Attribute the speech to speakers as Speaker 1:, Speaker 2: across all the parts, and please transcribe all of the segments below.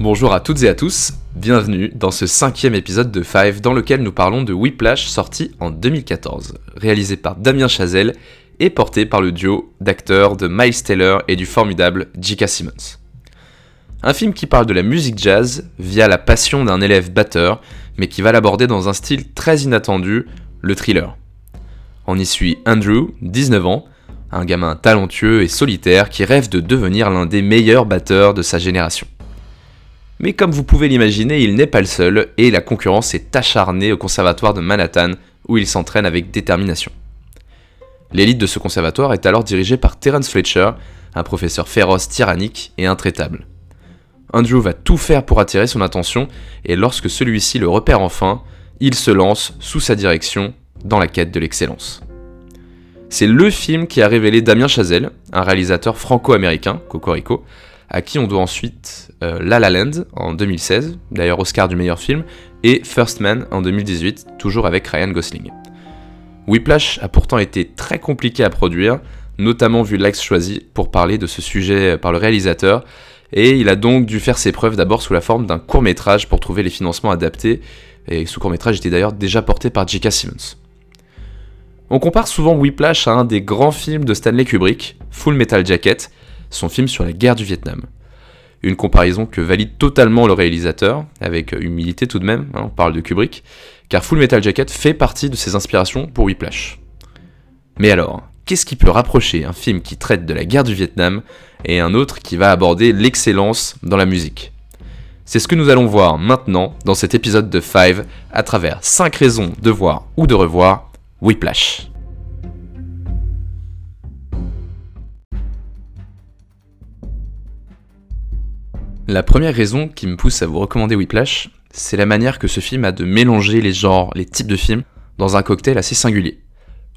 Speaker 1: Bonjour à toutes et à tous, bienvenue dans ce cinquième épisode de Five dans lequel nous parlons de Whiplash sorti en 2014, réalisé par Damien Chazelle et porté par le duo d'acteurs de Miles Taylor et du formidable J.K. Simmons. Un film qui parle de la musique jazz via la passion d'un élève batteur, mais qui va l'aborder dans un style très inattendu, le thriller. On y suit Andrew, 19 ans, un gamin talentueux et solitaire qui rêve de devenir l'un des meilleurs batteurs de sa génération. Mais comme vous pouvez l'imaginer, il n'est pas le seul et la concurrence est acharnée au conservatoire de Manhattan où il s'entraîne avec détermination. L'élite de ce conservatoire est alors dirigée par Terence Fletcher, un professeur féroce, tyrannique et intraitable. Andrew va tout faire pour attirer son attention et lorsque celui-ci le repère enfin, il se lance sous sa direction dans la quête de l'excellence. C'est le film qui a révélé Damien Chazelle, un réalisateur franco-américain, Cocorico, à qui on doit ensuite euh, La La Land en 2016, d'ailleurs Oscar du meilleur film, et First Man en 2018, toujours avec Ryan Gosling. Whiplash a pourtant été très compliqué à produire, notamment vu l'axe choisi pour parler de ce sujet par le réalisateur, et il a donc dû faire ses preuves d'abord sous la forme d'un court métrage pour trouver les financements adaptés, et ce court métrage était d'ailleurs déjà porté par J.K. Simmons. On compare souvent Whiplash à un des grands films de Stanley Kubrick, Full Metal Jacket, son film sur la guerre du Vietnam. Une comparaison que valide totalement le réalisateur, avec humilité tout de même, hein, on parle de Kubrick, car Full Metal Jacket fait partie de ses inspirations pour Whiplash. Mais alors, qu'est-ce qui peut rapprocher un film qui traite de la guerre du Vietnam et un autre qui va aborder l'excellence dans la musique? C'est ce que nous allons voir maintenant dans cet épisode de Five à travers 5 raisons de voir ou de revoir Whiplash. La première raison qui me pousse à vous recommander Whiplash, c'est la manière que ce film a de mélanger les genres, les types de films, dans un cocktail assez singulier.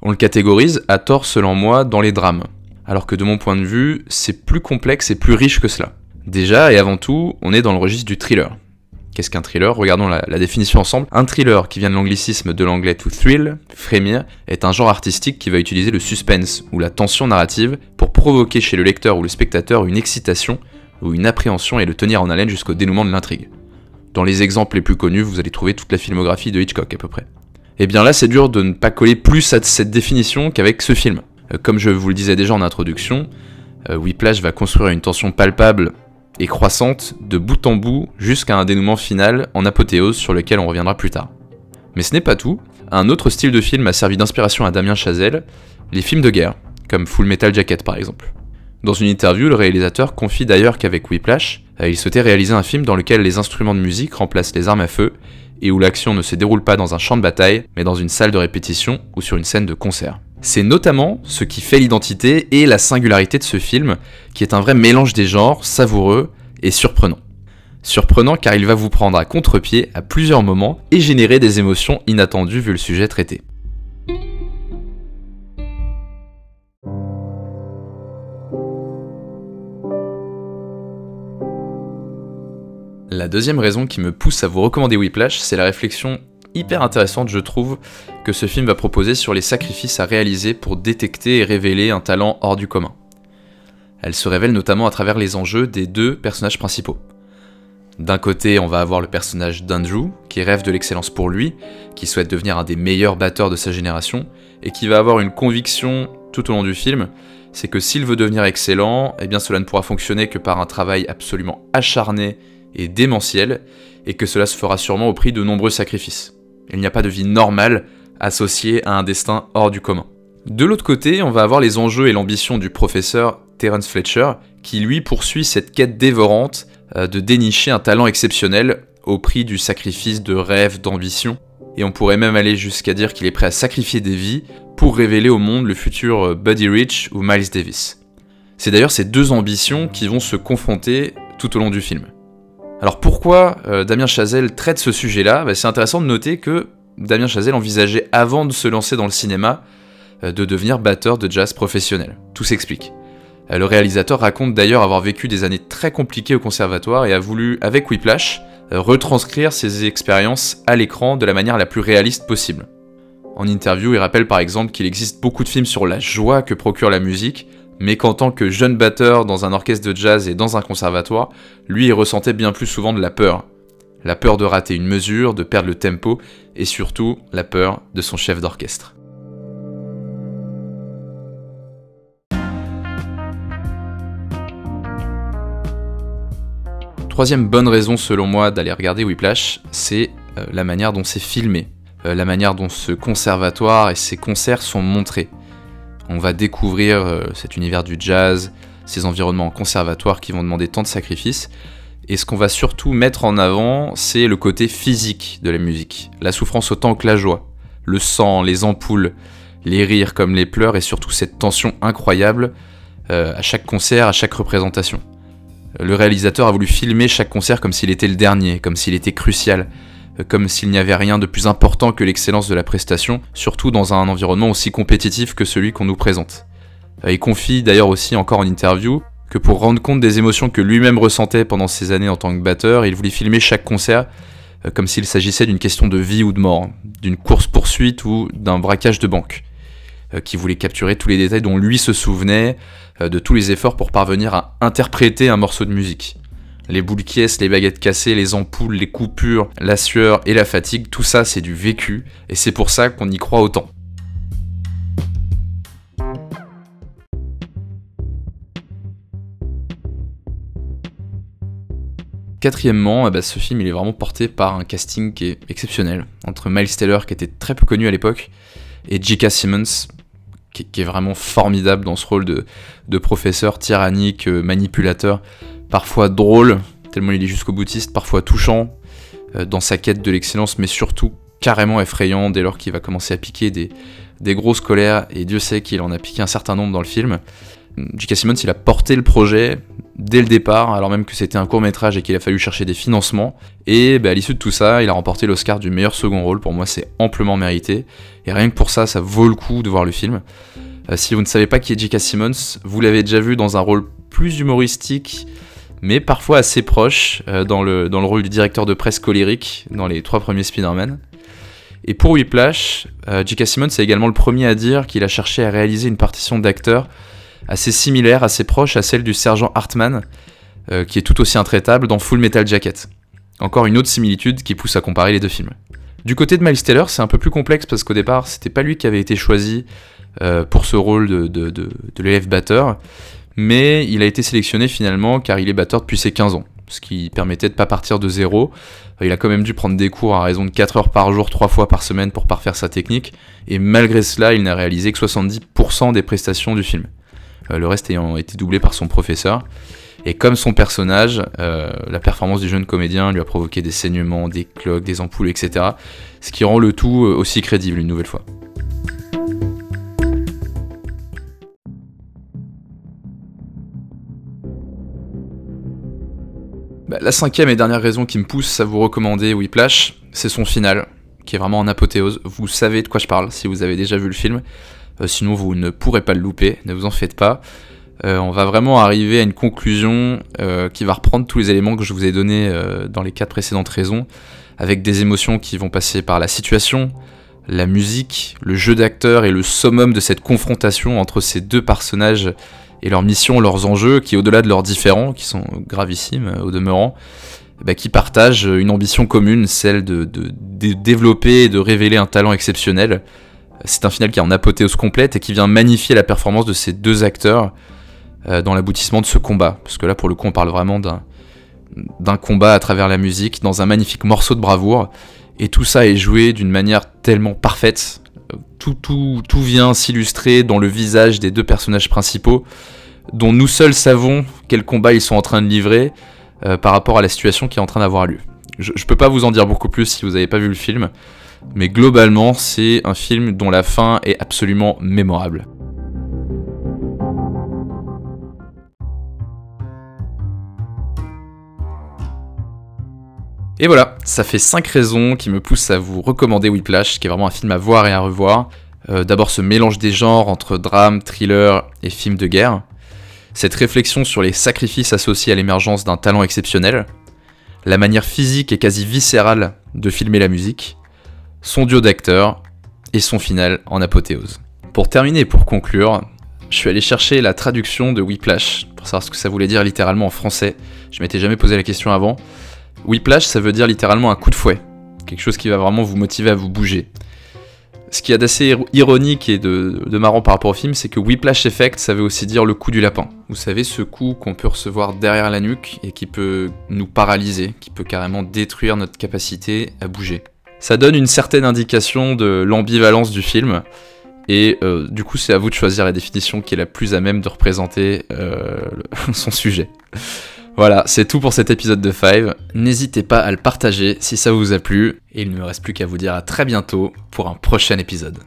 Speaker 1: On le catégorise, à tort selon moi, dans les drames, alors que de mon point de vue, c'est plus complexe et plus riche que cela. Déjà et avant tout, on est dans le registre du thriller. Qu'est-ce qu'un thriller? Regardons la, définition ensemble. Un thriller, qui vient de l'anglicisme de l'anglais to thrill, frémir, est un genre artistique qui va utiliser le suspense ou la tension narrative pour provoquer chez le lecteur ou le spectateur une excitation ou une appréhension et le tenir en haleine jusqu'au dénouement de l'intrigue. Dans les exemples les plus connus, vous allez trouver toute la filmographie de Hitchcock à peu près. Et eh bien là, c'est dur de ne pas coller plus à cette définition qu'avec ce film. Euh, comme je vous le disais déjà en introduction, euh, Whiplash va construire une tension palpable et croissante de bout en bout jusqu'à un dénouement final en apothéose sur lequel on reviendra plus tard. Mais ce n'est pas tout. Un autre style de film a servi d'inspiration à Damien Chazelle, les films de guerre, comme Full Metal Jacket par exemple. Dans une interview, le réalisateur confie d'ailleurs qu'avec Whiplash, euh, il souhaitait réaliser un film dans lequel les instruments de musique remplacent les armes à feu et où l'action ne se déroule pas dans un champ de bataille, mais dans une salle de répétition ou sur une scène de concert. C'est notamment ce qui fait l'identité et la singularité de ce film, qui est un vrai mélange des genres, savoureux et surprenant. Surprenant car il va vous prendre à contre-pied à plusieurs moments et générer des émotions inattendues vu le sujet traité. La deuxième raison qui me pousse à vous recommander Whiplash, c'est la réflexion hyper intéressante, je trouve, que ce film va proposer sur les sacrifices à réaliser pour détecter et révéler un talent hors du commun. Elle se révèle notamment à travers les enjeux des deux personnages principaux. D'un côté, on va avoir le personnage d'Andrew, qui rêve de l'excellence pour lui, qui souhaite devenir un des meilleurs batteurs de sa génération, et qui va avoir une conviction tout au long du film, c'est que s'il veut devenir excellent, eh bien cela ne pourra fonctionner que par un travail absolument acharné et démentiel, et que cela se fera sûrement au prix de nombreux sacrifices. Il n'y a pas de vie normale associée à un destin hors du commun. De l'autre côté, on va avoir les enjeux et l'ambition du professeur Terence Fletcher, qui lui poursuit cette quête dévorante euh, de dénicher un talent exceptionnel au prix du sacrifice de rêves, d'ambition, et on pourrait même aller jusqu'à dire qu'il est prêt à sacrifier des vies pour révéler au monde le futur euh, Buddy Rich ou Miles Davis. C'est d'ailleurs ces deux ambitions qui vont se confronter tout au long du film. Alors pourquoi euh, Damien Chazelle traite ce sujet-là? Bah, C'est intéressant de noter que Damien Chazelle envisageait avant de se lancer dans le cinéma euh, de devenir batteur de jazz professionnel. Tout s'explique. Euh, le réalisateur raconte d'ailleurs avoir vécu des années très compliquées au conservatoire et a voulu, avec Whiplash, retranscrire ses expériences à l'écran de la manière la plus réaliste possible. En interview, il rappelle par exemple qu'il existe beaucoup de films sur la joie que procure la musique, mais qu'en tant que jeune batteur dans un orchestre de jazz et dans un conservatoire, lui ressentait bien plus souvent de la peur. La peur de rater une mesure, de perdre le tempo, et surtout la peur de son chef d'orchestre. Troisième bonne raison selon moi d'aller regarder Whiplash, c'est euh, la manière dont c'est filmé, euh, la manière dont ce conservatoire et ses concerts sont montrés. On va découvrir euh, cet univers du jazz, ces environnements conservatoires qui vont demander tant de sacrifices. Et ce qu'on va surtout mettre en avant, c'est le côté physique de la musique, la souffrance autant que la joie, le sang, les ampoules, les rires comme les pleurs et surtout cette tension incroyable à chaque concert, à chaque représentation. Le réalisateur a voulu filmer chaque concert comme s'il était le dernier, comme s'il était crucial, euh, comme s'il n'y avait rien de plus important que l'excellence de la prestation, surtout dans un environnement aussi compétitif que celui qu'on nous présente. Euh, il confie d'ailleurs aussi encore en interview que pour rendre compte des émotions que lui-même ressentait pendant ces années en tant que batteur, il voulait filmer chaque concert euh, comme s'il s'agissait d'une question de vie ou de mort, d'une course-poursuite ou d'un braquage de banque, qui voulait capturer tous les détails dont lui se souvenait, euh, de tous les efforts pour parvenir à interpréter un morceau de musique. Les boules caisses, les baguettes cassées, les ampoules, les coupures, la sueur et la fatigue, tout ça c'est du vécu, et c'est pour ça qu'on y croit autant. Quatrièmement, eh ben, ce film il est vraiment porté par un casting qui est exceptionnel, entre Miles Taylor qui était très peu connu à l'époque, et J.K. Simmons, qui, est vraiment formidable dans ce rôle de, professeur tyrannique, euh, manipulateur, parfois drôle, tellement il est jusqu'au boutiste, parfois touchant euh, dans sa quête de l'excellence, mais surtout carrément effrayant dès lors qu'il va commencer à piquer des, grosses colères, et Dieu sait qu'il en a piqué un certain nombre dans le film. J.K. Simmons, il a porté le projet dès le départ, alors même que c'était un court métrage et qu'il a fallu chercher des financements. Et bah, à l'issue de tout ça, il a remporté l'Oscar du meilleur second rôle. Pour moi, c'est amplement mérité. Et rien que pour ça, ça vaut le coup de voir le film. Euh, si vous ne savez pas qui est J.K. Simmons, vous l'avez déjà vu dans un rôle plus humoristique, mais parfois assez proche, euh, dans, le, rôle du directeur de presse colérique dans les trois premiers Spider-Man. Et pour Whiplash, euh, J.K. Simmons est également le premier à dire qu'il a cherché à réaliser une partition d'acteur assez similaire, assez proche à celle du sergent Hartman, euh, qui est tout aussi intraitable dans Full Metal Jacket. Encore une autre similitude qui pousse à comparer les deux films. Du côté de Miles Taylor, c'est un peu plus complexe parce qu'au départ, c'était pas lui qui avait été choisi euh, pour ce rôle de, de, de, de l'élève batteur, mais il a été sélectionné finalement car il est batteur depuis ses 15 ans, ce qui permettait de pas partir de zéro. Il a quand même dû prendre des cours à raison de 4 heures par jour, 3 fois par semaine pour parfaire sa technique, et malgré cela, il n'a réalisé que 70% des prestations du film. Euh, le reste ayant été doublé par son professeur. Et comme son personnage, euh, la performance du jeune comédien lui a provoqué des saignements, des cloques, des ampoules, etc. Ce qui rend le tout euh, aussi crédible une nouvelle fois. Bah, la cinquième et dernière raison qui me pousse à vous recommander Whiplash, c'est son final, qui est vraiment en apothéose. Vous savez de quoi je parle si vous avez déjà vu le film. Euh, sinon vous ne pourrez pas le louper, ne vous en faites pas. Euh, on va vraiment arriver à une conclusion euh, qui va reprendre tous les éléments que je vous ai donnés dans les quatre précédentes raisons, avec des émotions qui vont passer par la situation, la musique, le jeu d'acteur et le summum de cette confrontation entre ces deux personnages et leurs missions, leurs enjeux, qui au-delà de leurs différends, qui sont gravissimes au demeurant, bah, qui partagent une ambition commune, celle de, de développer et de révéler un talent exceptionnel, c'est un final qui est en apothéose complète et qui vient magnifier la performance de ces deux acteurs euh, dans l'aboutissement de ce combat. Parce que là, pour le coup, on parle vraiment d'un combat à travers la musique, dans un magnifique morceau de bravoure. Et tout ça est joué d'une manière tellement parfaite. Tout, tout, tout vient s'illustrer dans le visage des deux personnages principaux, dont nous seuls savons quel combat ils sont en train de livrer euh, par rapport à la situation qui est en train d'avoir lieu. Je, peux pas vous en dire beaucoup plus si vous n'avez pas vu le film mais globalement c'est un film dont la fin est absolument mémorable. Et voilà, ça fait 5 raisons qui me poussent à vous recommander Whiplash, qui est vraiment un film à voir et à revoir. Euh, d'abord ce mélange des genres entre drame, thriller et film de guerre. Cette réflexion sur les sacrifices associés à l'émergence d'un talent exceptionnel. La manière physique et quasi viscérale de filmer la musique son duo d'acteurs et son final en apothéose. Pour terminer et pour conclure, je suis allé chercher la traduction de Whiplash pour savoir ce que ça voulait dire littéralement en français. Je m'étais jamais posé la question avant. Whiplash, ça veut dire littéralement un coup de fouet. Quelque chose qui va vraiment vous motiver à vous bouger. Ce qui est d'assez ironique et de, marrant par rapport au film, c'est que Whiplash Effect, ça veut aussi dire le coup du lapin. Vous savez, ce coup qu'on peut recevoir derrière la nuque et qui peut nous paralyser, qui peut carrément détruire notre capacité à bouger. Ça donne une certaine indication de l'ambivalence du film, et euh, du coup, c'est à vous de choisir la définition qui est la plus à même de représenter euh, son sujet. Voilà, c'est tout pour cet épisode de Five. N'hésitez pas à le partager si ça vous a plu. Et il ne me reste plus qu'à vous dire à très bientôt pour un prochain épisode.